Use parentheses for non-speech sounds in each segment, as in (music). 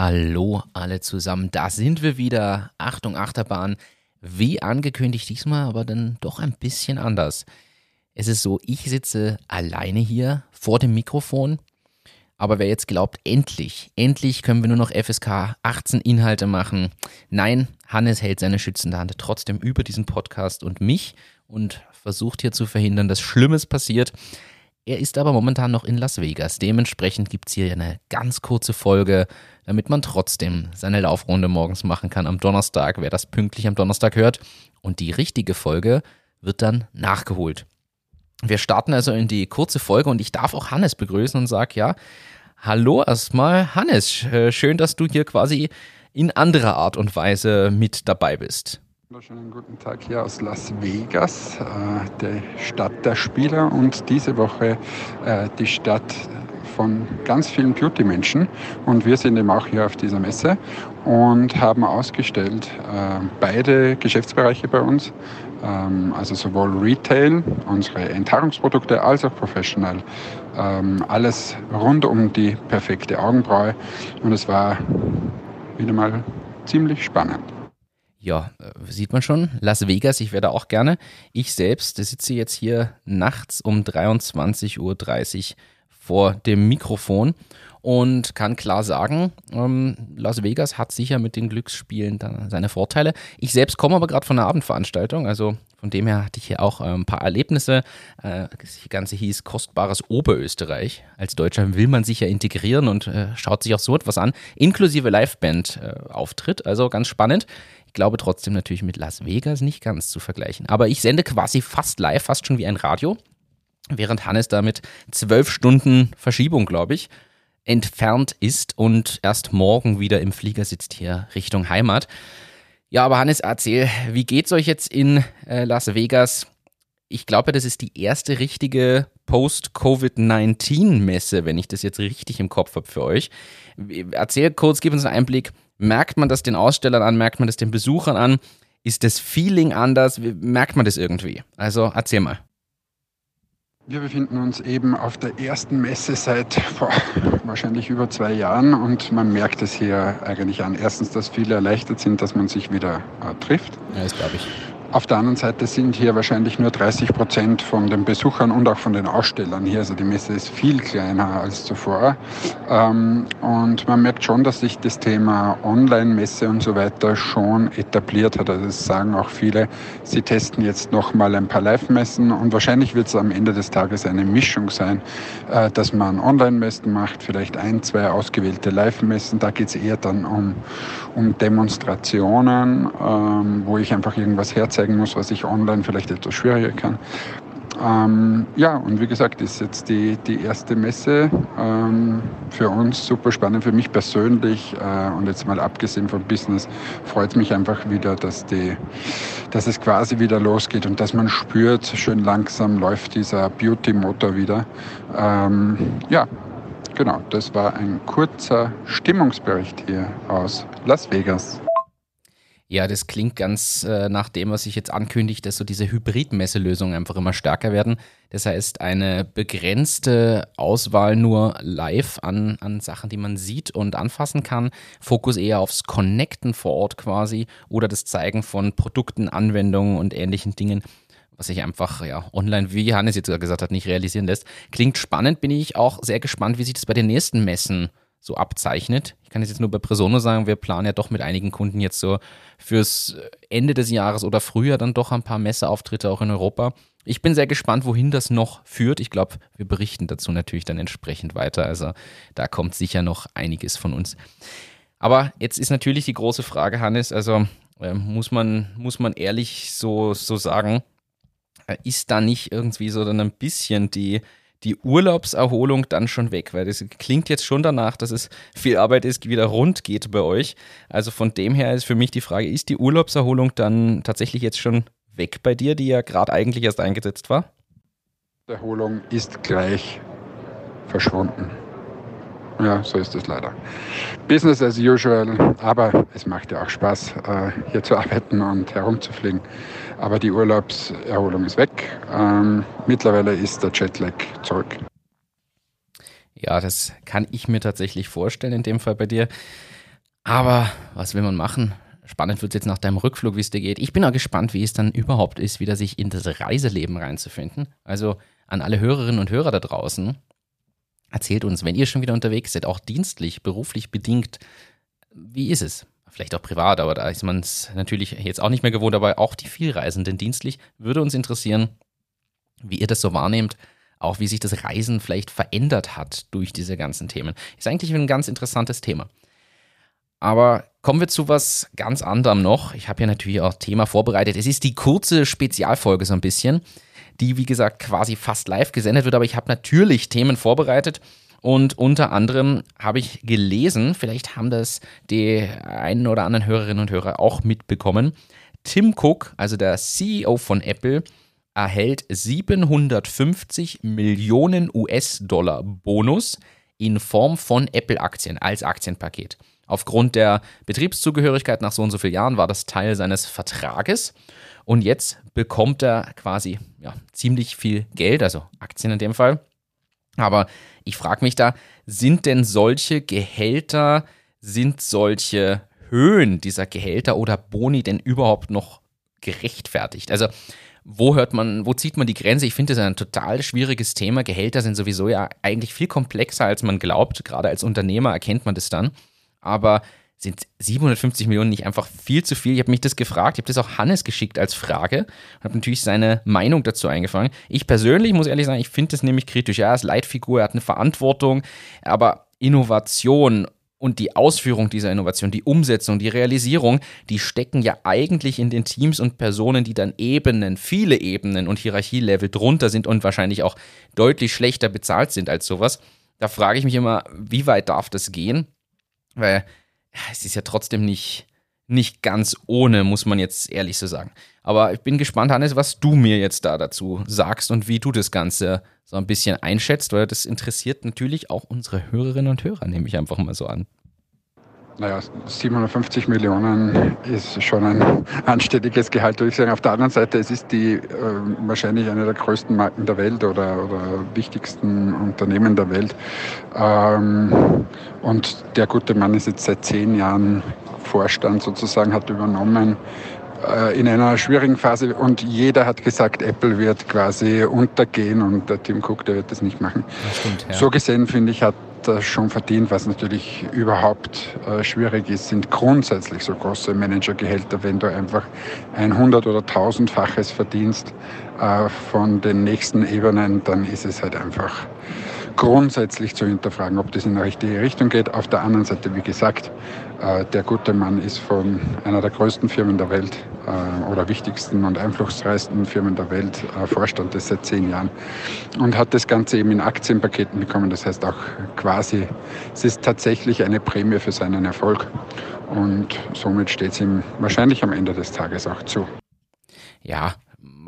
Hallo alle zusammen, da sind wir wieder. Achtung, Achterbahn. Wie angekündigt diesmal, aber dann doch ein bisschen anders. Es ist so, ich sitze alleine hier vor dem Mikrofon. Aber wer jetzt glaubt, endlich, endlich können wir nur noch FSK 18 Inhalte machen. Nein, Hannes hält seine schützende Hand trotzdem über diesen Podcast und mich und versucht hier zu verhindern, dass Schlimmes passiert. Er ist aber momentan noch in Las Vegas. Dementsprechend gibt es hier eine ganz kurze Folge, damit man trotzdem seine Laufrunde morgens machen kann am Donnerstag, wer das pünktlich am Donnerstag hört. Und die richtige Folge wird dann nachgeholt. Wir starten also in die kurze Folge und ich darf auch Hannes begrüßen und sage ja, hallo erstmal Hannes, äh, schön, dass du hier quasi in anderer Art und Weise mit dabei bist. Wunderschönen guten Tag hier aus Las Vegas, äh, der Stadt der Spieler und diese Woche äh, die Stadt von ganz vielen Beauty-Menschen. Und wir sind eben auch hier auf dieser Messe und haben ausgestellt äh, beide Geschäftsbereiche bei uns, ähm, also sowohl Retail, unsere Enthaarungsprodukte, als auch Professional. Ähm, alles rund um die perfekte Augenbraue und es war wieder mal ziemlich spannend ja, äh, sieht man schon, Las Vegas, ich werde auch gerne. Ich selbst sitze jetzt hier nachts um 23.30 Uhr vor dem Mikrofon und kann klar sagen, ähm, Las Vegas hat sicher mit den Glücksspielen seine Vorteile. Ich selbst komme aber gerade von einer Abendveranstaltung, also von dem her hatte ich hier auch äh, ein paar Erlebnisse. Äh, das Ganze hieß Kostbares Oberösterreich. Als Deutscher will man sich ja integrieren und äh, schaut sich auch so etwas an, inklusive Liveband-Auftritt, also ganz spannend. Ich glaube trotzdem natürlich mit Las Vegas nicht ganz zu vergleichen. Aber ich sende quasi fast live, fast schon wie ein Radio, während Hannes da mit zwölf Stunden Verschiebung, glaube ich, entfernt ist und erst morgen wieder im Flieger sitzt hier Richtung Heimat. Ja, aber Hannes, erzähl, wie geht's euch jetzt in äh, Las Vegas? Ich glaube, das ist die erste richtige Post-Covid-19-Messe, wenn ich das jetzt richtig im Kopf habe für euch. Erzähl kurz, gib uns einen Einblick. Merkt man das den Ausstellern an? Merkt man das den Besuchern an? Ist das Feeling anders? Merkt man das irgendwie? Also erzähl mal. Wir befinden uns eben auf der ersten Messe seit boah, (laughs) wahrscheinlich über zwei Jahren und man merkt es hier eigentlich an. Erstens, dass viele erleichtert sind, dass man sich wieder äh, trifft. Ja, das glaube ich. Auf der anderen Seite sind hier wahrscheinlich nur 30 Prozent von den Besuchern und auch von den Ausstellern hier. Also die Messe ist viel kleiner als zuvor. Ähm, und man merkt schon, dass sich das Thema Online-Messe und so weiter schon etabliert hat. Also das sagen auch viele, sie testen jetzt nochmal ein paar Live-Messen und wahrscheinlich wird es am Ende des Tages eine Mischung sein, äh, dass man Online-Messen macht, vielleicht ein, zwei ausgewählte Live-Messen. Da geht es eher dann um, um Demonstrationen, ähm, wo ich einfach irgendwas herzeigen zeigen muss, was ich online vielleicht etwas schwieriger kann. Ähm, ja, und wie gesagt, ist jetzt die, die erste Messe ähm, für uns super spannend, für mich persönlich äh, und jetzt mal abgesehen vom Business freut es mich einfach wieder, dass, die, dass es quasi wieder losgeht und dass man spürt, schön langsam läuft dieser Beauty-Motor wieder. Ähm, ja, genau, das war ein kurzer Stimmungsbericht hier aus Las Vegas. Ja, das klingt ganz äh, nach dem, was sich jetzt ankündigt, dass so diese Hybrid-Messelösungen einfach immer stärker werden. Das heißt, eine begrenzte Auswahl nur live an, an Sachen, die man sieht und anfassen kann. Fokus eher aufs Connecten vor Ort quasi oder das Zeigen von Produkten, Anwendungen und ähnlichen Dingen was sich einfach ja online, wie Hannes jetzt gesagt hat, nicht realisieren lässt. Klingt spannend, bin ich auch sehr gespannt, wie sich das bei den nächsten Messen so abzeichnet. Ich kann jetzt nur bei Presono sagen, wir planen ja doch mit einigen Kunden jetzt so fürs Ende des Jahres oder früher dann doch ein paar Messeauftritte auch in Europa. Ich bin sehr gespannt, wohin das noch führt. Ich glaube, wir berichten dazu natürlich dann entsprechend weiter. Also da kommt sicher noch einiges von uns. Aber jetzt ist natürlich die große Frage, Hannes, also äh, muss, man, muss man ehrlich so, so sagen, äh, ist da nicht irgendwie so dann ein bisschen die, die Urlaubserholung dann schon weg, weil das klingt jetzt schon danach, dass es viel Arbeit ist, wieder rund geht bei euch. Also von dem her ist für mich die Frage, ist die Urlaubserholung dann tatsächlich jetzt schon weg bei dir, die ja gerade eigentlich erst eingesetzt war? Erholung ist gleich verschwunden. Ja, so ist es leider. Business as usual, aber es macht ja auch Spaß, äh, hier zu (laughs) arbeiten und herumzufliegen. Aber die Urlaubserholung ist weg. Ähm, mittlerweile ist der Jetlag zurück. Ja, das kann ich mir tatsächlich vorstellen, in dem Fall bei dir. Aber was will man machen? Spannend wird es jetzt nach deinem Rückflug, wie es dir geht. Ich bin auch gespannt, wie es dann überhaupt ist, wieder sich in das Reiseleben reinzufinden. Also an alle Hörerinnen und Hörer da draußen, erzählt uns, wenn ihr schon wieder unterwegs seid, auch dienstlich, beruflich bedingt, wie ist es? Vielleicht auch privat, aber da ist man es natürlich jetzt auch nicht mehr gewohnt, aber auch die Vielreisenden dienstlich würde uns interessieren, wie ihr das so wahrnehmt, auch wie sich das Reisen vielleicht verändert hat durch diese ganzen Themen. Ist eigentlich ein ganz interessantes Thema. Aber kommen wir zu was ganz anderem noch. Ich habe ja natürlich auch Thema vorbereitet. Es ist die kurze Spezialfolge so ein bisschen, die wie gesagt quasi fast live gesendet wird, aber ich habe natürlich Themen vorbereitet. Und unter anderem habe ich gelesen, vielleicht haben das die einen oder anderen Hörerinnen und Hörer auch mitbekommen. Tim Cook, also der CEO von Apple, erhält 750 Millionen US-Dollar Bonus in Form von Apple-Aktien als Aktienpaket. Aufgrund der Betriebszugehörigkeit nach so und so vielen Jahren war das Teil seines Vertrages. Und jetzt bekommt er quasi ja, ziemlich viel Geld, also Aktien in dem Fall. Aber ich frage mich da, sind denn solche Gehälter, sind solche Höhen dieser Gehälter oder Boni denn überhaupt noch gerechtfertigt? Also wo hört man, wo zieht man die Grenze? Ich finde das ein total schwieriges Thema. Gehälter sind sowieso ja eigentlich viel komplexer, als man glaubt. Gerade als Unternehmer erkennt man das dann aber sind 750 Millionen nicht einfach viel zu viel? Ich habe mich das gefragt, ich habe das auch Hannes geschickt als Frage und habe natürlich seine Meinung dazu eingefangen. Ich persönlich muss ehrlich sagen, ich finde das nämlich kritisch. Ja, er ist Leitfigur, er hat eine Verantwortung, aber Innovation und die Ausführung dieser Innovation, die Umsetzung, die Realisierung, die stecken ja eigentlich in den Teams und Personen, die dann Ebenen, viele Ebenen und Hierarchielevel drunter sind und wahrscheinlich auch deutlich schlechter bezahlt sind als sowas. Da frage ich mich immer, wie weit darf das gehen? Weil es ist ja trotzdem nicht, nicht ganz ohne, muss man jetzt ehrlich so sagen. Aber ich bin gespannt, Hannes, was du mir jetzt da dazu sagst und wie du das Ganze so ein bisschen einschätzt, weil das interessiert natürlich auch unsere Hörerinnen und Hörer, nehme ich einfach mal so an. Naja, 750 Millionen ist schon ein anständiges Gehalt, würde ich sagen. Auf der anderen Seite, es ist die äh, wahrscheinlich eine der größten Marken der Welt oder, oder wichtigsten Unternehmen der Welt. Ähm, und der gute Mann ist jetzt seit zehn Jahren Vorstand sozusagen, hat übernommen äh, in einer schwierigen Phase und jeder hat gesagt, Apple wird quasi untergehen und der Tim Cook, der wird das nicht machen. Das stimmt, ja. So gesehen, finde ich, hat das schon verdient. Was natürlich überhaupt äh, schwierig ist, sind grundsätzlich so große Managergehälter, wenn du einfach ein hundert- oder tausendfaches verdienst äh, von den nächsten Ebenen, dann ist es halt einfach grundsätzlich zu hinterfragen, ob das in die richtige Richtung geht. Auf der anderen Seite, wie gesagt, äh, der gute Mann ist von einer der größten Firmen der Welt äh, oder wichtigsten und einflussreichsten Firmen der Welt äh, Vorstand ist seit zehn Jahren und hat das Ganze eben in Aktienpaketen bekommen. Das heißt auch quasi, es ist tatsächlich eine Prämie für seinen Erfolg und somit steht es ihm wahrscheinlich am Ende des Tages auch zu. Ja,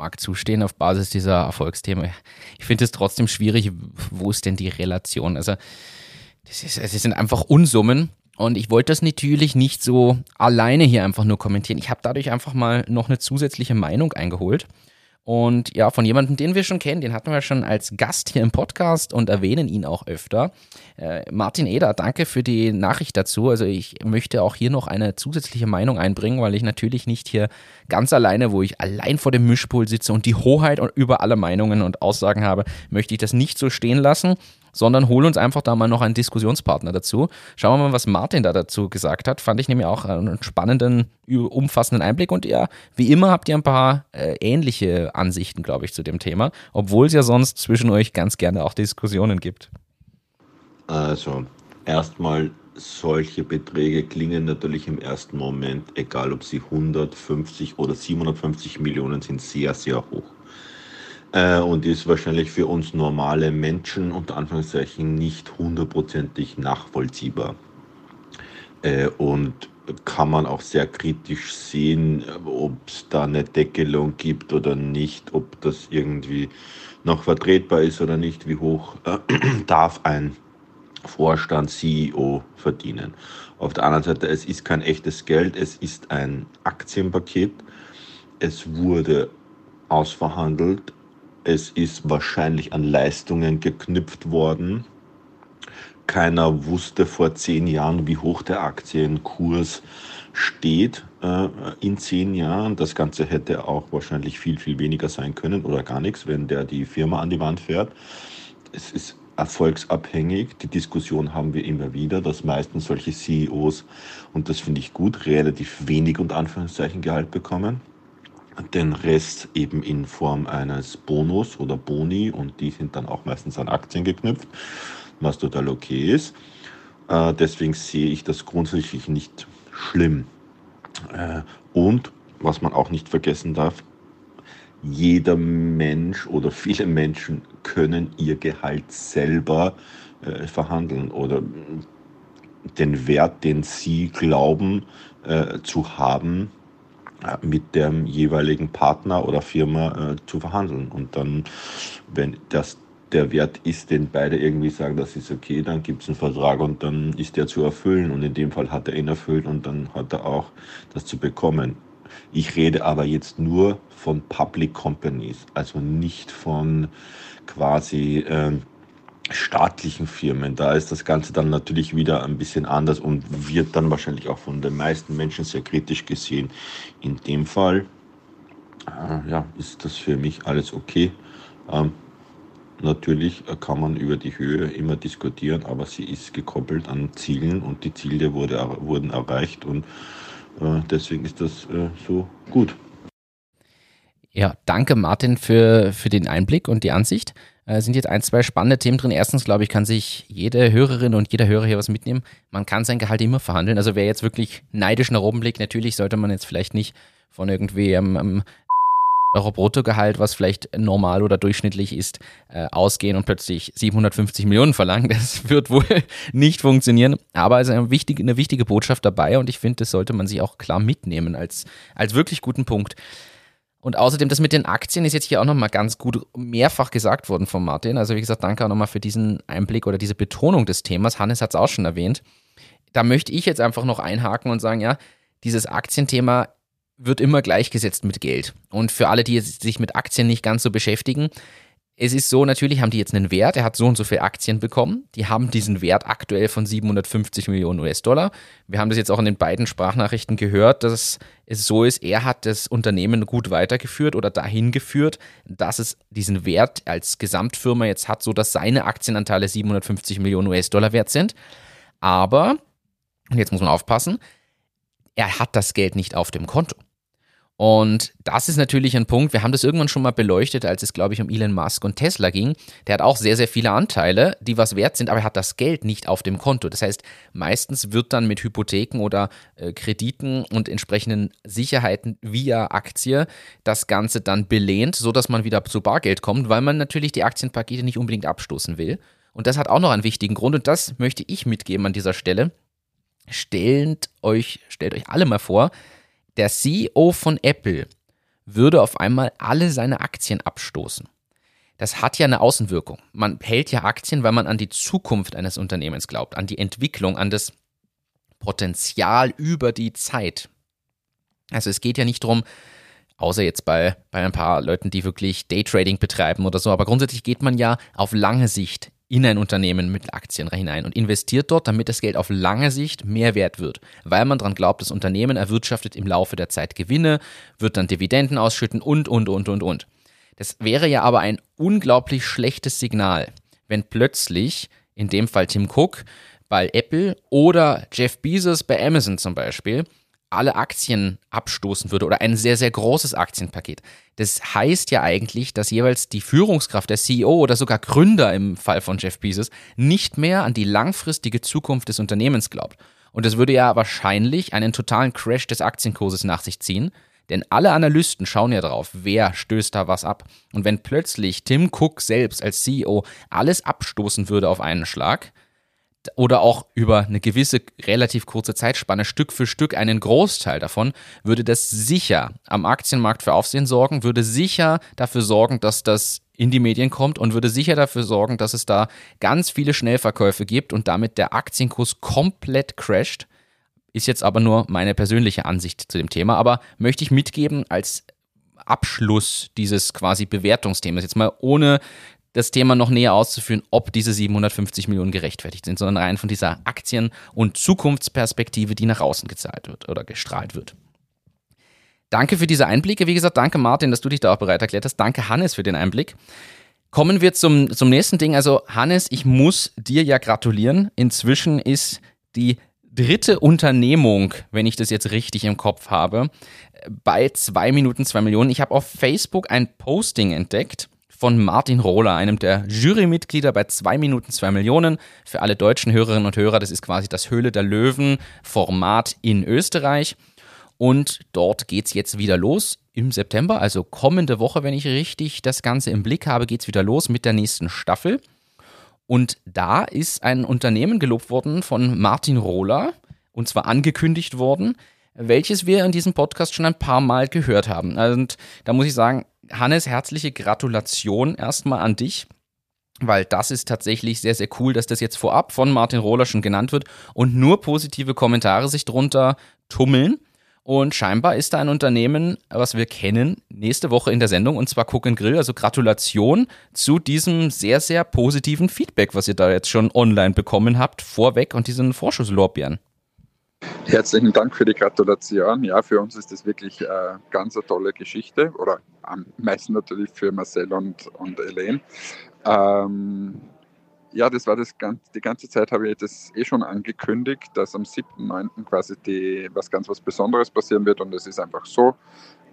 mag zustehen auf Basis dieser Erfolgsthemen. Ich finde es trotzdem schwierig, wo ist denn die Relation? Also, das, ist, das sind einfach Unsummen. Und ich wollte das natürlich nicht so alleine hier einfach nur kommentieren. Ich habe dadurch einfach mal noch eine zusätzliche Meinung eingeholt. Und ja, von jemandem, den wir schon kennen, den hatten wir schon als Gast hier im Podcast und erwähnen ihn auch öfter. Äh, Martin Eder, danke für die Nachricht dazu. Also ich möchte auch hier noch eine zusätzliche Meinung einbringen, weil ich natürlich nicht hier ganz alleine, wo ich allein vor dem Mischpult sitze und die Hoheit über alle Meinungen und Aussagen habe, möchte ich das nicht so stehen lassen sondern hol uns einfach da mal noch einen Diskussionspartner dazu. Schauen wir mal, was Martin da dazu gesagt hat. Fand ich nämlich auch einen spannenden, umfassenden Einblick und ja, wie immer habt ihr ein paar äh, ähnliche Ansichten, glaube ich, zu dem Thema, obwohl es ja sonst zwischen euch ganz gerne auch Diskussionen gibt. Also, erstmal solche Beträge klingen natürlich im ersten Moment, egal ob sie 150 oder 750 Millionen sind, sehr, sehr hoch äh, und ist wahrscheinlich für uns normale Menschen unter Anführungszeichen nicht hundertprozentig nachvollziehbar. Äh, und kann man auch sehr kritisch sehen, ob es da eine Deckelung gibt oder nicht, ob das irgendwie noch vertretbar ist oder nicht, wie hoch äh, (clears throat) darf ein Vorstand, CEO verdienen. Auf der anderen Seite, es ist kein echtes Geld, es ist ein Aktienpaket. Es wurde ausverhandelt, es ist wahrscheinlich an Leistungen geknüpft worden. keiner wusste vor zehn Jahren, wie hoch der Aktienkurs steht äh, in zehn Jahren. Das Ganze hätte auch wahrscheinlich viel, viel weniger sein können oder gar nichts, wenn der die Firma an die Wand fährt. Es ist erfolgsabhängig. Die Diskussion haben wir immer wieder, dass meistens solche CEOs, und das finde ich gut, relativ wenig und Anführungszeichen Gehalt bekommen. Den Rest eben in Form eines Bonus oder Boni und die sind dann auch meistens an Aktien geknüpft, was total okay ist. Äh, deswegen sehe ich das grundsätzlich nicht schlimm. Äh, und was man auch nicht vergessen darf, jeder Mensch oder viele Menschen können ihr Gehalt selber äh, verhandeln oder den Wert, den sie glauben äh, zu haben, mit dem jeweiligen Partner oder Firma äh, zu verhandeln. Und dann, wenn das der Wert ist, den beide irgendwie sagen, das ist okay, dann gibt es einen Vertrag und dann ist der zu erfüllen. Und in dem Fall hat er ihn erfüllt und dann hat er auch das zu bekommen. Ich rede aber jetzt nur von Public Companies, also nicht von quasi äh, staatlichen Firmen. Da ist das Ganze dann natürlich wieder ein bisschen anders und wird dann wahrscheinlich auch von den meisten Menschen sehr kritisch gesehen. In dem Fall äh, ja, ist das für mich alles okay. Ähm, Natürlich kann man über die Höhe immer diskutieren, aber sie ist gekoppelt an Zielen und die Ziele wurde, wurden erreicht und äh, deswegen ist das äh, so gut. Ja, danke Martin für, für den Einblick und die Ansicht. Äh, sind jetzt ein, zwei spannende Themen drin. Erstens, glaube ich, kann sich jede Hörerin und jeder Hörer hier was mitnehmen. Man kann sein Gehalt immer verhandeln. Also wer jetzt wirklich neidisch nach oben blickt, natürlich sollte man jetzt vielleicht nicht von irgendwie ähm, ähm Euro Bruttogehalt, was vielleicht normal oder durchschnittlich ist, äh, ausgehen und plötzlich 750 Millionen verlangen. Das wird wohl (laughs) nicht funktionieren. Aber es ist eine wichtige, eine wichtige Botschaft dabei und ich finde, das sollte man sich auch klar mitnehmen als, als wirklich guten Punkt. Und außerdem, das mit den Aktien ist jetzt hier auch nochmal ganz gut mehrfach gesagt worden von Martin. Also wie gesagt, danke auch nochmal für diesen Einblick oder diese Betonung des Themas. Hannes hat es auch schon erwähnt. Da möchte ich jetzt einfach noch einhaken und sagen, ja, dieses Aktienthema wird immer gleichgesetzt mit Geld. Und für alle, die sich mit Aktien nicht ganz so beschäftigen, es ist so, natürlich haben die jetzt einen Wert, er hat so und so viele Aktien bekommen, die haben diesen Wert aktuell von 750 Millionen US-Dollar. Wir haben das jetzt auch in den beiden Sprachnachrichten gehört, dass es so ist, er hat das Unternehmen gut weitergeführt oder dahin geführt, dass es diesen Wert als Gesamtfirma jetzt hat, so dass seine Aktienanteile 750 Millionen US-Dollar wert sind. Aber, und jetzt muss man aufpassen, er hat das Geld nicht auf dem Konto. Und das ist natürlich ein Punkt, wir haben das irgendwann schon mal beleuchtet, als es, glaube ich, um Elon Musk und Tesla ging. Der hat auch sehr, sehr viele Anteile, die was wert sind, aber er hat das Geld nicht auf dem Konto. Das heißt, meistens wird dann mit Hypotheken oder äh, Krediten und entsprechenden Sicherheiten via Aktie das Ganze dann belehnt, sodass man wieder zu Bargeld kommt, weil man natürlich die Aktienpakete nicht unbedingt abstoßen will. Und das hat auch noch einen wichtigen Grund und das möchte ich mitgeben an dieser Stelle. Stellt euch, stellt euch alle mal vor, der CEO von Apple würde auf einmal alle seine Aktien abstoßen. Das hat ja eine Außenwirkung. Man hält ja Aktien, weil man an die Zukunft eines Unternehmens glaubt, an die Entwicklung, an das Potenzial über die Zeit. Also es geht ja nicht darum, außer jetzt bei, bei ein paar Leuten, die wirklich Daytrading betreiben oder so, aber grundsätzlich geht man ja auf lange Sicht in ein Unternehmen mit Aktien hinein und investiert dort, damit das Geld auf lange Sicht mehr wert wird, weil man daran glaubt, das Unternehmen erwirtschaftet im Laufe der Zeit Gewinne, wird dann Dividenden ausschütten und, und, und, und, und. Das wäre ja aber ein unglaublich schlechtes Signal, wenn plötzlich, in dem Fall Tim Cook, bei Apple oder Jeff Bezos bei Amazon zum Beispiel, alle Aktien abstoßen würde oder ein sehr, sehr großes Aktienpaket. Das heißt ja eigentlich, dass jeweils die Führungskraft, der CEO oder sogar Gründer im Fall von Jeff Bezos nicht mehr an die langfristige Zukunft des Unternehmens glaubt. Und das würde ja wahrscheinlich einen totalen Crash des Aktienkurses nach sich ziehen, denn alle Analysten schauen ja drauf, wer stößt da was ab. Und wenn plötzlich Tim Cook selbst als CEO alles abstoßen würde auf einen Schlag, oder auch über eine gewisse relativ kurze Zeitspanne Stück für Stück einen Großteil davon, würde das sicher am Aktienmarkt für Aufsehen sorgen, würde sicher dafür sorgen, dass das in die Medien kommt und würde sicher dafür sorgen, dass es da ganz viele Schnellverkäufe gibt und damit der Aktienkurs komplett crasht. Ist jetzt aber nur meine persönliche Ansicht zu dem Thema, aber möchte ich mitgeben als Abschluss dieses quasi Bewertungsthemas, jetzt mal ohne das Thema noch näher auszuführen, ob diese 750 Millionen gerechtfertigt sind, sondern rein von dieser Aktien- und Zukunftsperspektive, die nach außen gezahlt wird oder gestrahlt wird. Danke für diese Einblicke. Wie gesagt, danke Martin, dass du dich da auch bereit erklärt hast. Danke Hannes für den Einblick. Kommen wir zum, zum nächsten Ding. Also Hannes, ich muss dir ja gratulieren. Inzwischen ist die dritte Unternehmung, wenn ich das jetzt richtig im Kopf habe, bei 2 Minuten 2 Millionen. Ich habe auf Facebook ein Posting entdeckt von Martin Rohler, einem der Jurymitglieder bei 2 Minuten 2 Millionen. Für alle deutschen Hörerinnen und Hörer, das ist quasi das Höhle der Löwen Format in Österreich. Und dort geht es jetzt wieder los im September, also kommende Woche, wenn ich richtig das Ganze im Blick habe, geht es wieder los mit der nächsten Staffel. Und da ist ein Unternehmen gelobt worden von Martin Rohler, und zwar angekündigt worden, welches wir in diesem Podcast schon ein paar Mal gehört haben. Und da muss ich sagen, Hannes, herzliche Gratulation erstmal an dich, weil das ist tatsächlich sehr, sehr cool, dass das jetzt vorab von Martin Rohler schon genannt wird und nur positive Kommentare sich drunter tummeln. Und scheinbar ist da ein Unternehmen, was wir kennen, nächste Woche in der Sendung und zwar Cook Grill. Also Gratulation zu diesem sehr, sehr positiven Feedback, was ihr da jetzt schon online bekommen habt, vorweg und diesen Vorschusslorbeeren. Herzlichen Dank für die Gratulation. Ja, für uns ist das wirklich äh, ganz eine tolle Geschichte oder am meisten natürlich für Marcel und, und Elaine. Ähm, ja, das war das die ganze Zeit habe ich das eh schon angekündigt, dass am 7.9. quasi die, was ganz was Besonderes passieren wird und es ist einfach so,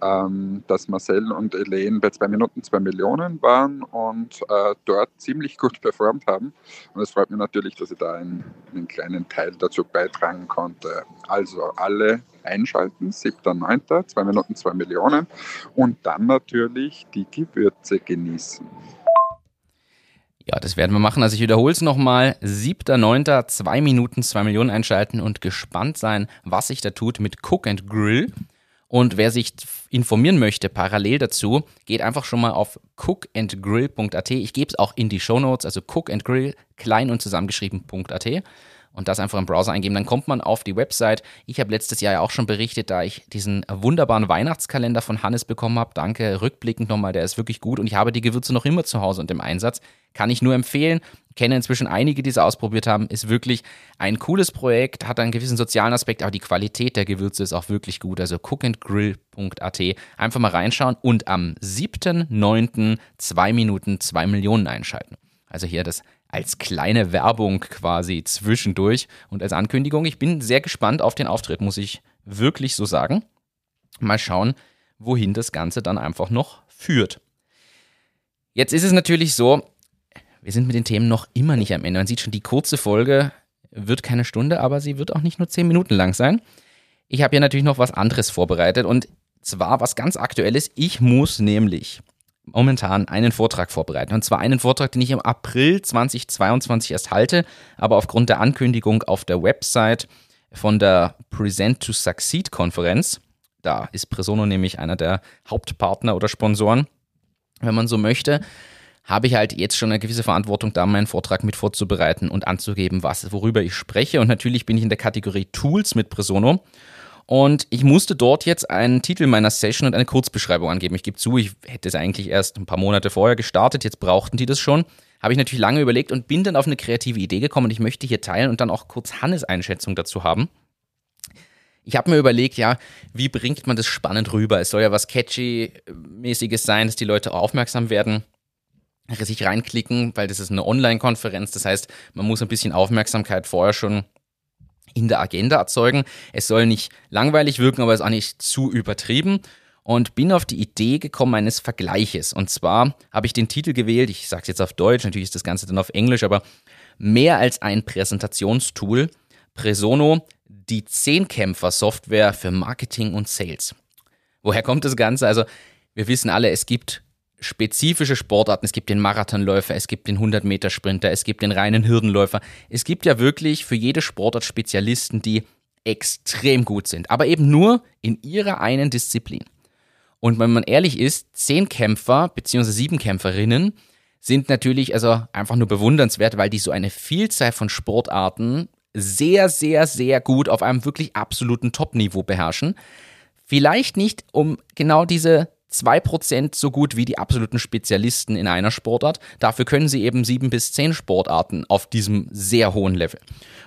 ähm, dass Marcel und Elaine bei zwei Minuten zwei Millionen waren und äh, dort ziemlich gut performt haben. Und es freut mich natürlich, dass ich da einen, einen kleinen Teil dazu beitragen konnte. Also alle einschalten, 7.9., zwei Minuten zwei Millionen und dann natürlich die Gewürze genießen. Ja, das werden wir machen. Also ich wiederhole es nochmal. 7.9. zwei Minuten, zwei Millionen einschalten und gespannt sein, was sich da tut mit Cook and Grill. Und wer sich informieren möchte, parallel dazu, geht einfach schon mal auf cookandgrill.at. Ich gebe es auch in die Show Notes, also cookandgrill, klein und zusammengeschrieben.at und das einfach im Browser eingeben, dann kommt man auf die Website. Ich habe letztes Jahr ja auch schon berichtet, da ich diesen wunderbaren Weihnachtskalender von Hannes bekommen habe. Danke, rückblickend nochmal, der ist wirklich gut und ich habe die Gewürze noch immer zu Hause und im Einsatz. Kann ich nur empfehlen. Kenne inzwischen einige, die es ausprobiert haben. Ist wirklich ein cooles Projekt, hat einen gewissen sozialen Aspekt, aber die Qualität der Gewürze ist auch wirklich gut. Also cookandgrill.at. Einfach mal reinschauen und am 7.9. zwei Minuten zwei Millionen einschalten. Also hier das als kleine Werbung quasi zwischendurch und als Ankündigung. Ich bin sehr gespannt auf den Auftritt, muss ich wirklich so sagen. Mal schauen, wohin das Ganze dann einfach noch führt. Jetzt ist es natürlich so, wir sind mit den Themen noch immer nicht am Ende. Man sieht schon, die kurze Folge wird keine Stunde, aber sie wird auch nicht nur zehn Minuten lang sein. Ich habe hier natürlich noch was anderes vorbereitet und zwar was ganz Aktuelles. Ich muss nämlich momentan einen Vortrag vorbereiten. Und zwar einen Vortrag, den ich im April 2022 erst halte, aber aufgrund der Ankündigung auf der Website von der Present to Succeed Konferenz, da ist Presono nämlich einer der Hauptpartner oder Sponsoren, wenn man so möchte, habe ich halt jetzt schon eine gewisse Verantwortung, da meinen Vortrag mit vorzubereiten und anzugeben, was, worüber ich spreche. Und natürlich bin ich in der Kategorie Tools mit Presono. Und ich musste dort jetzt einen Titel meiner Session und eine Kurzbeschreibung angeben. Ich gebe zu, ich hätte es eigentlich erst ein paar Monate vorher gestartet, jetzt brauchten die das schon. Habe ich natürlich lange überlegt und bin dann auf eine kreative Idee gekommen und ich möchte hier teilen und dann auch kurz Hannes Einschätzung dazu haben. Ich habe mir überlegt, ja, wie bringt man das spannend rüber? Es soll ja was catchy-mäßiges sein, dass die Leute aufmerksam werden, sich reinklicken, weil das ist eine Online-Konferenz. Das heißt, man muss ein bisschen Aufmerksamkeit vorher schon in der Agenda erzeugen. Es soll nicht langweilig wirken, aber es ist auch nicht zu übertrieben. Und bin auf die Idee gekommen eines Vergleiches. Und zwar habe ich den Titel gewählt, ich sage es jetzt auf Deutsch, natürlich ist das Ganze dann auf Englisch, aber mehr als ein Präsentationstool. Presono, die Zehnkämpfer-Software für Marketing und Sales. Woher kommt das Ganze? Also, wir wissen alle, es gibt spezifische Sportarten. Es gibt den Marathonläufer, es gibt den 100-Meter-Sprinter, es gibt den reinen Hürdenläufer. Es gibt ja wirklich für jede Sportart Spezialisten, die extrem gut sind, aber eben nur in ihrer einen Disziplin. Und wenn man ehrlich ist, zehn Kämpfer bzw. sieben Kämpferinnen sind natürlich also einfach nur bewundernswert, weil die so eine Vielzahl von Sportarten sehr, sehr, sehr gut auf einem wirklich absoluten Top-Niveau beherrschen. Vielleicht nicht, um genau diese 2% so gut wie die absoluten Spezialisten in einer Sportart. Dafür können sie eben sieben bis zehn Sportarten auf diesem sehr hohen Level.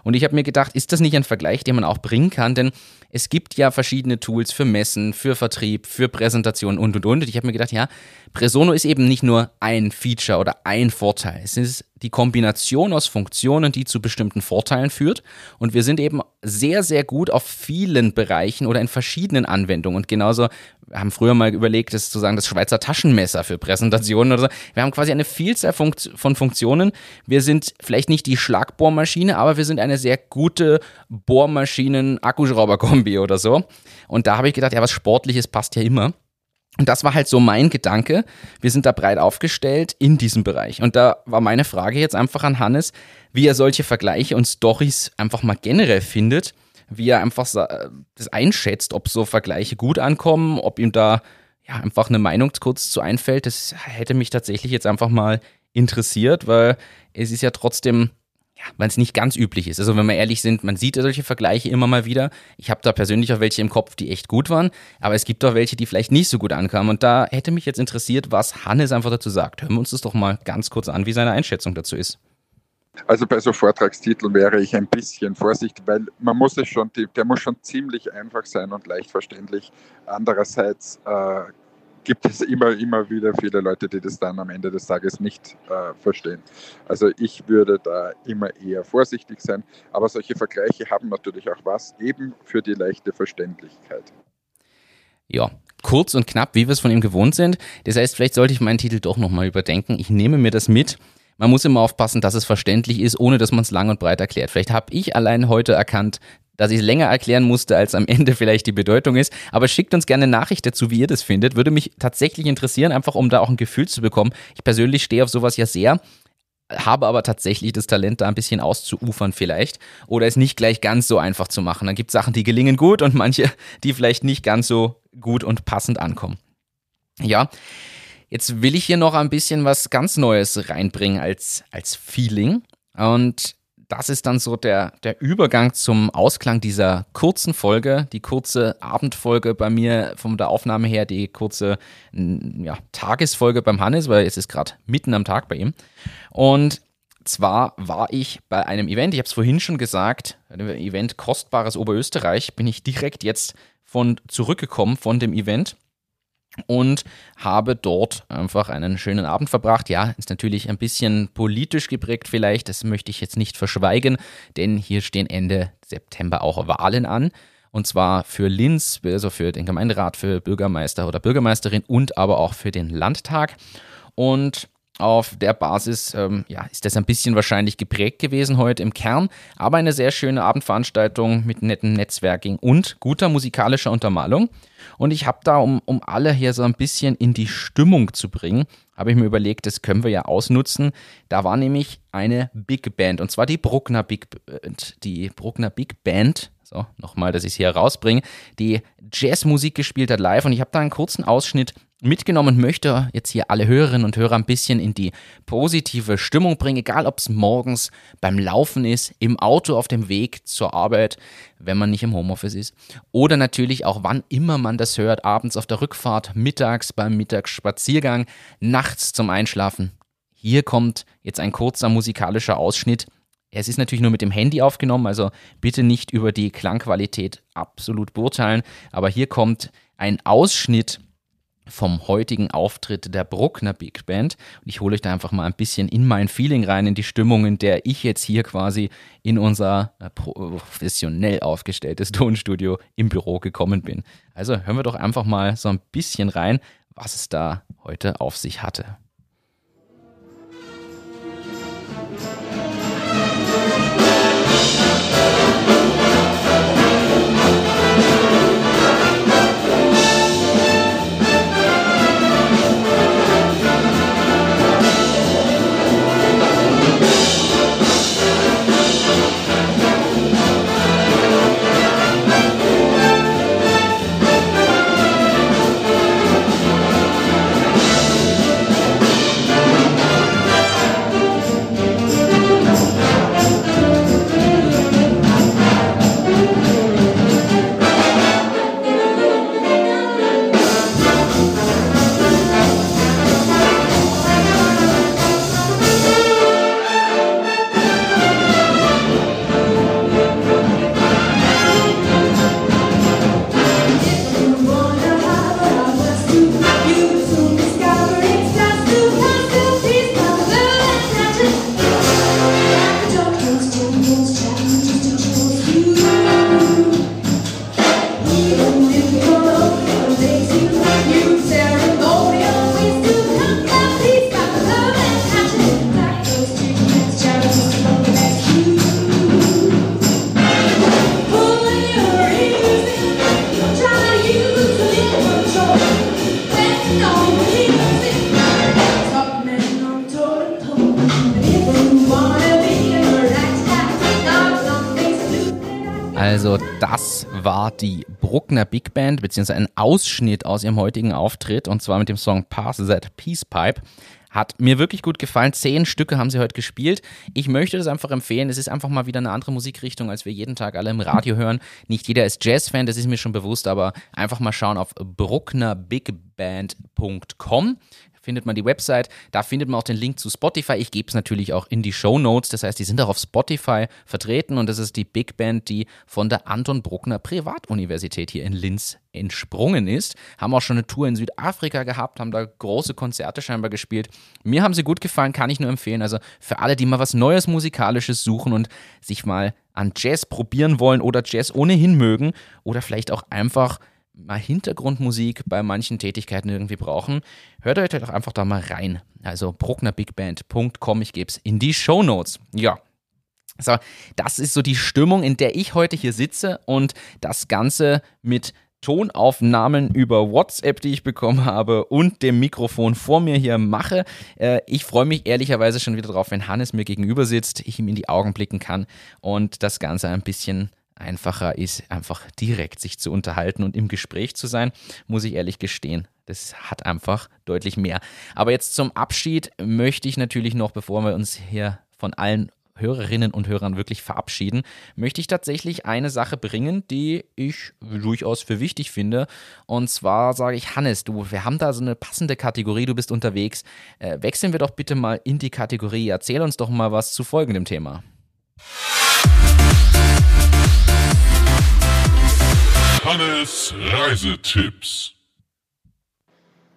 Und ich habe mir gedacht, ist das nicht ein Vergleich, den man auch bringen kann? Denn es gibt ja verschiedene Tools für Messen, für Vertrieb, für Präsentationen und und und. Und ich habe mir gedacht, ja, Presono ist eben nicht nur ein Feature oder ein Vorteil. Es ist die Kombination aus Funktionen, die zu bestimmten Vorteilen führt. Und wir sind eben sehr, sehr gut auf vielen Bereichen oder in verschiedenen Anwendungen. Und genauso, haben früher mal überlegt, das zu sagen, das Schweizer Taschenmesser für Präsentationen oder so. Wir haben quasi eine Vielzahl von Funktionen. Wir sind vielleicht nicht die Schlagbohrmaschine, aber wir sind eine sehr gute Bohrmaschinen-Akkuschrauber-Kombi oder so. Und da habe ich gedacht, ja, was Sportliches passt ja immer. Und das war halt so mein Gedanke. Wir sind da breit aufgestellt in diesem Bereich. Und da war meine Frage jetzt einfach an Hannes, wie er solche Vergleiche und Stories einfach mal generell findet, wie er einfach das einschätzt, ob so Vergleiche gut ankommen, ob ihm da ja einfach eine Meinung kurz zu einfällt. Das hätte mich tatsächlich jetzt einfach mal interessiert, weil es ist ja trotzdem ja, weil es nicht ganz üblich ist. Also wenn wir ehrlich sind, man sieht ja solche Vergleiche immer mal wieder. Ich habe da persönlich auch welche im Kopf, die echt gut waren, aber es gibt auch welche, die vielleicht nicht so gut ankamen. Und da hätte mich jetzt interessiert, was Hannes einfach dazu sagt. Hören wir uns das doch mal ganz kurz an, wie seine Einschätzung dazu ist. Also bei so Vortragstiteln wäre ich ein bisschen vorsichtig, weil man muss es schon, der muss schon ziemlich einfach sein und leicht verständlich. Andererseits äh, gibt es immer, immer wieder viele Leute, die das dann am Ende des Tages nicht äh, verstehen. Also ich würde da immer eher vorsichtig sein, aber solche Vergleiche haben natürlich auch was, eben für die leichte Verständlichkeit. Ja, kurz und knapp, wie wir es von ihm gewohnt sind. Das heißt, vielleicht sollte ich meinen Titel doch nochmal überdenken. Ich nehme mir das mit. Man muss immer aufpassen, dass es verständlich ist, ohne dass man es lang und breit erklärt. Vielleicht habe ich allein heute erkannt, dass ich es länger erklären musste, als am (laughs) Ende vielleicht die Bedeutung ist. Aber schickt uns gerne eine Nachricht dazu, wie ihr das findet. Würde mich tatsächlich interessieren, einfach um da auch ein Gefühl zu bekommen. Ich persönlich stehe auf sowas ja sehr habe aber tatsächlich das Talent, da ein bisschen auszuufern vielleicht oder es nicht gleich ganz so einfach zu machen. Dann gibt es Sachen, die gelingen gut und manche, die vielleicht nicht ganz so gut und passend ankommen. Ja, jetzt will ich hier noch ein bisschen was ganz Neues reinbringen als, als Feeling. Und das ist dann so der, der Übergang zum Ausklang dieser kurzen Folge, die kurze Abendfolge bei mir von der Aufnahme her, die kurze ja, Tagesfolge beim Hannes, weil es ist gerade mitten am Tag bei ihm. Und zwar war ich bei einem Event, ich habe es vorhin schon gesagt, einem Event Kostbares Oberösterreich, bin ich direkt jetzt von zurückgekommen von dem Event und habe dort einfach einen schönen Abend verbracht. Ja, ist natürlich ein bisschen politisch geprägt vielleicht, das möchte ich jetzt nicht verschweigen, denn hier stehen Ende September auch Wahlen an. Und zwar für Linz, also für den Gemeinderat, für Bürgermeister oder Bürgermeisterin und aber auch für den Landtag. Und auf der Basis ähm, ja, ist das ein bisschen wahrscheinlich geprägt gewesen heute im Kern, aber eine sehr schöne Abendveranstaltung mit nettem Netzwerking und guter musikalischer Untermalung. Und ich habe da, um, um alle hier so ein bisschen in die Stimmung zu bringen, habe ich mir überlegt, das können wir ja ausnutzen. Da war nämlich eine Big Band und zwar die Bruckner Big Band. Die Bruckner Big Band, so nochmal, dass ich es hier rausbringe, die Jazzmusik gespielt hat live und ich habe da einen kurzen Ausschnitt mitgenommen möchte, jetzt hier alle Hörerinnen und Hörer ein bisschen in die positive Stimmung bringen, egal ob es morgens beim Laufen ist, im Auto auf dem Weg zur Arbeit, wenn man nicht im Homeoffice ist, oder natürlich auch wann immer man das hört, abends auf der Rückfahrt, mittags beim Mittagsspaziergang, nachts zum Einschlafen. Hier kommt jetzt ein kurzer musikalischer Ausschnitt. Es ist natürlich nur mit dem Handy aufgenommen, also bitte nicht über die Klangqualität absolut beurteilen, aber hier kommt ein Ausschnitt vom heutigen Auftritt der Bruckner Big Band. Und ich hole euch da einfach mal ein bisschen in mein Feeling rein, in die Stimmung, in der ich jetzt hier quasi in unser äh, professionell aufgestelltes Tonstudio im Büro gekommen bin. Also hören wir doch einfach mal so ein bisschen rein, was es da heute auf sich hatte. War die Bruckner Big Band, beziehungsweise ein Ausschnitt aus ihrem heutigen Auftritt, und zwar mit dem Song Pass That Peace Pipe. Hat mir wirklich gut gefallen. Zehn Stücke haben sie heute gespielt. Ich möchte das einfach empfehlen. Es ist einfach mal wieder eine andere Musikrichtung, als wir jeden Tag alle im Radio hören. Nicht jeder ist Jazz-Fan, das ist mir schon bewusst, aber einfach mal schauen auf brucknerbigband.com findet man die Website. Da findet man auch den Link zu Spotify. Ich gebe es natürlich auch in die Show Notes. Das heißt, die sind auch auf Spotify vertreten und das ist die Big Band, die von der Anton Bruckner Privatuniversität hier in Linz entsprungen ist. Haben auch schon eine Tour in Südafrika gehabt, haben da große Konzerte scheinbar gespielt. Mir haben sie gut gefallen, kann ich nur empfehlen. Also für alle, die mal was Neues Musikalisches suchen und sich mal an Jazz probieren wollen oder Jazz ohnehin mögen oder vielleicht auch einfach mal Hintergrundmusik bei manchen Tätigkeiten irgendwie brauchen, hört euch doch einfach da mal rein. Also brucknerbigband.com, ich gebe es in die Show Notes. Ja. So, das ist so die Stimmung, in der ich heute hier sitze und das Ganze mit Tonaufnahmen über WhatsApp, die ich bekommen habe und dem Mikrofon vor mir hier mache. Äh, ich freue mich ehrlicherweise schon wieder drauf, wenn Hannes mir gegenüber sitzt, ich ihm in die Augen blicken kann und das Ganze ein bisschen einfacher ist, einfach direkt sich zu unterhalten und im Gespräch zu sein, muss ich ehrlich gestehen. Das hat einfach deutlich mehr. Aber jetzt zum Abschied möchte ich natürlich noch, bevor wir uns hier von allen Hörerinnen und Hörern wirklich verabschieden, möchte ich tatsächlich eine Sache bringen, die ich durchaus für wichtig finde. Und zwar sage ich, Hannes, du, wir haben da so eine passende Kategorie, du bist unterwegs. Äh, wechseln wir doch bitte mal in die Kategorie. Erzähl uns doch mal was zu folgendem Thema. Hannes Reisetipps.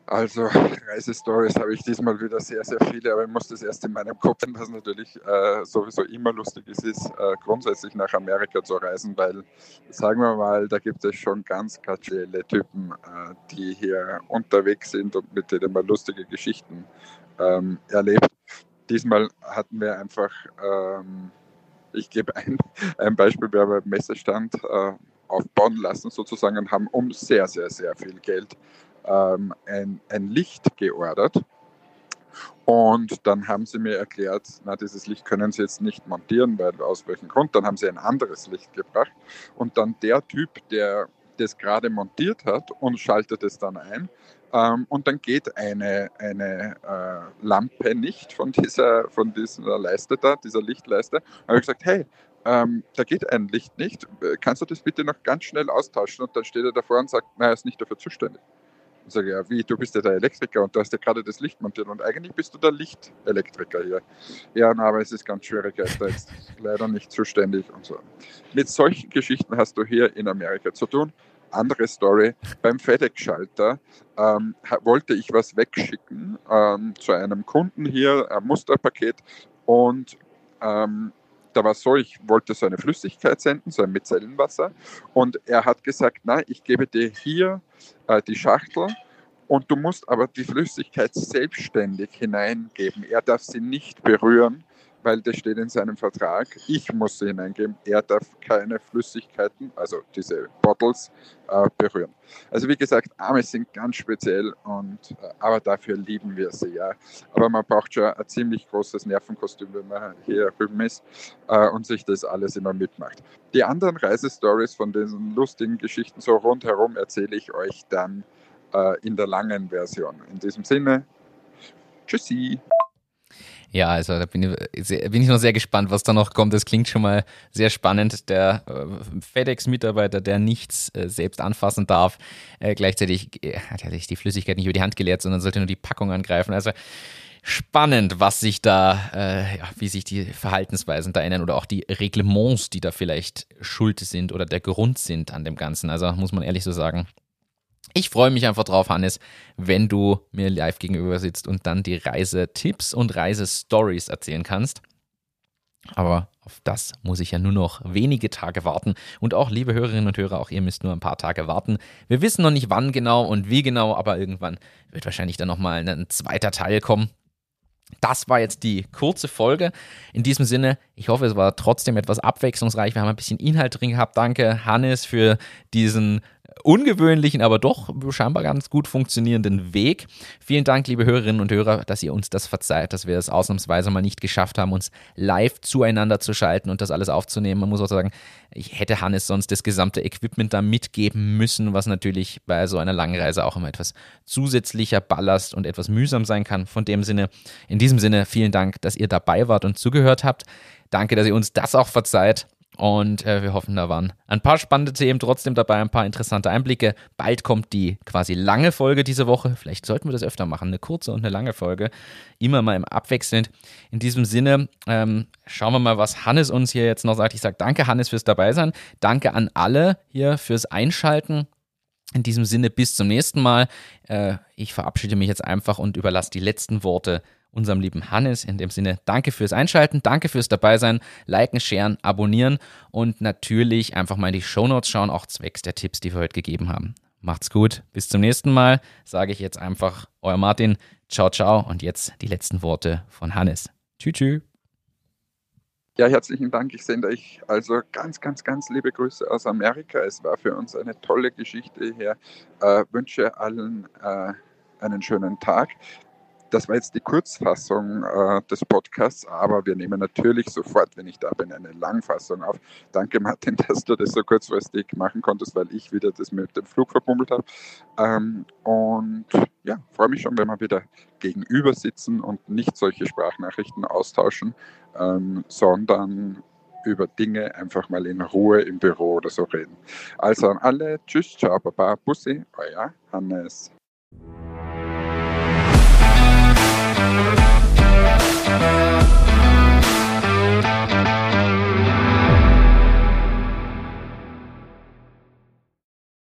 Also (laughs) Reisestories habe ich diesmal wieder sehr, sehr viele, aber ich muss das erst in meinem Kopf, was natürlich äh, sowieso immer lustig ist, ist äh, grundsätzlich nach Amerika zu reisen, weil, sagen wir mal, da gibt es schon ganz graduelle Typen, äh, die hier unterwegs sind und mit denen man lustige Geschichten ähm, erlebt. Diesmal hatten wir einfach, ähm, ich gebe ein, (laughs) ein Beispiel, wir haben einen Messestand äh, aufbauen lassen sozusagen und haben um sehr, sehr, sehr viel Geld ähm, ein, ein Licht geordert. Und dann haben sie mir erklärt, na, dieses Licht können sie jetzt nicht montieren, weil aus welchem Grund. Dann haben sie ein anderes Licht gebracht. Und dann der Typ, der das gerade montiert hat und schaltet es dann ein. Ähm, und dann geht eine, eine äh, Lampe nicht von dieser, von dieser Leiste da, dieser Lichtleiste. Da habe ich gesagt, hey, ähm, da geht ein Licht nicht, äh, kannst du das bitte noch ganz schnell austauschen? Und dann steht er davor und sagt, naja, er ist nicht dafür zuständig. Und sage, ja, wie, du bist ja der Elektriker und du hast ja gerade das Licht montiert und eigentlich bist du der Lichtelektriker hier. Ja, na, aber es ist ganz schwierig, er ist da jetzt leider nicht zuständig und so. Mit solchen Geschichten hast du hier in Amerika zu tun. Andere Story, beim FedEx-Schalter ähm, wollte ich was wegschicken ähm, zu einem Kunden hier, ein Musterpaket und ähm, da war so, ich wollte so eine Flüssigkeit senden, so ein Micellenwasser. Und er hat gesagt, nein, ich gebe dir hier äh, die Schachtel und du musst aber die Flüssigkeit selbstständig hineingeben. Er darf sie nicht berühren weil das steht in seinem Vertrag. Ich muss sie hineingeben. Er darf keine Flüssigkeiten, also diese Bottles, äh, berühren. Also wie gesagt, Arme sind ganz speziell, und, äh, aber dafür lieben wir sie. Ja. Aber man braucht schon ein ziemlich großes Nervenkostüm, wenn man hier drüben ist äh, und sich das alles immer mitmacht. Die anderen Reisestories von diesen lustigen Geschichten so rundherum erzähle ich euch dann äh, in der langen Version. In diesem Sinne, tschüssi. Ja, also da bin ich, bin ich noch sehr gespannt, was da noch kommt. Das klingt schon mal sehr spannend. Der äh, FedEx-Mitarbeiter, der nichts äh, selbst anfassen darf, äh, gleichzeitig äh, hat er sich die Flüssigkeit nicht über die Hand geleert, sondern sollte nur die Packung angreifen. Also spannend, was sich da, äh, ja, wie sich die Verhaltensweisen da ändern oder auch die Reglements, die da vielleicht schuld sind oder der Grund sind an dem Ganzen. Also muss man ehrlich so sagen, ich freue mich einfach drauf, Hannes, wenn du mir live gegenüber sitzt und dann die Reisetipps und Reisestories erzählen kannst. Aber auf das muss ich ja nur noch wenige Tage warten. Und auch, liebe Hörerinnen und Hörer, auch ihr müsst nur ein paar Tage warten. Wir wissen noch nicht wann genau und wie genau, aber irgendwann wird wahrscheinlich dann nochmal ein zweiter Teil kommen. Das war jetzt die kurze Folge. In diesem Sinne, ich hoffe, es war trotzdem etwas abwechslungsreich. Wir haben ein bisschen Inhalt drin gehabt. Danke, Hannes, für diesen ungewöhnlichen, aber doch scheinbar ganz gut funktionierenden Weg. Vielen Dank, liebe Hörerinnen und Hörer, dass ihr uns das verzeiht, dass wir es ausnahmsweise mal nicht geschafft haben, uns live zueinander zu schalten und das alles aufzunehmen. Man muss auch sagen, ich hätte Hannes sonst das gesamte Equipment da mitgeben müssen, was natürlich bei so einer langen Reise auch immer etwas zusätzlicher Ballast und etwas mühsam sein kann. Von dem Sinne, in diesem Sinne, vielen Dank, dass ihr dabei wart und zugehört habt. Danke, dass ihr uns das auch verzeiht. Und äh, wir hoffen, da waren ein paar spannende Themen trotzdem dabei, ein paar interessante Einblicke. Bald kommt die quasi lange Folge diese Woche. Vielleicht sollten wir das öfter machen, eine kurze und eine lange Folge. Immer mal im abwechselnd. In diesem Sinne, ähm, schauen wir mal, was Hannes uns hier jetzt noch sagt. Ich sage danke, Hannes, fürs Dabeisein. Danke an alle hier fürs Einschalten. In diesem Sinne, bis zum nächsten Mal. Äh, ich verabschiede mich jetzt einfach und überlasse die letzten Worte unserem lieben Hannes. In dem Sinne, danke fürs Einschalten, danke fürs Dabeisein, liken, sharen, abonnieren und natürlich einfach mal in die Shownotes schauen, auch zwecks der Tipps, die wir heute gegeben haben. Macht's gut, bis zum nächsten Mal, sage ich jetzt einfach, euer Martin, ciao, ciao und jetzt die letzten Worte von Hannes. Tschüss, tschüss. Ja, herzlichen Dank. Ich sende euch also ganz, ganz, ganz liebe Grüße aus Amerika. Es war für uns eine tolle Geschichte hier. Äh, wünsche allen äh, einen schönen Tag. Das war jetzt die Kurzfassung äh, des Podcasts, aber wir nehmen natürlich sofort, wenn ich da bin, eine Langfassung auf. Danke, Martin, (laughs) dass du das so kurzfristig machen konntest, weil ich wieder das mit dem Flug verbummelt habe. Ähm, und ja, freue mich schon, wenn wir wieder gegenüber sitzen und nicht solche Sprachnachrichten austauschen, ähm, sondern über Dinge einfach mal in Ruhe im Büro oder so reden. Also an alle, tschüss, ciao, baba, bussi, euer Hannes. Thank you.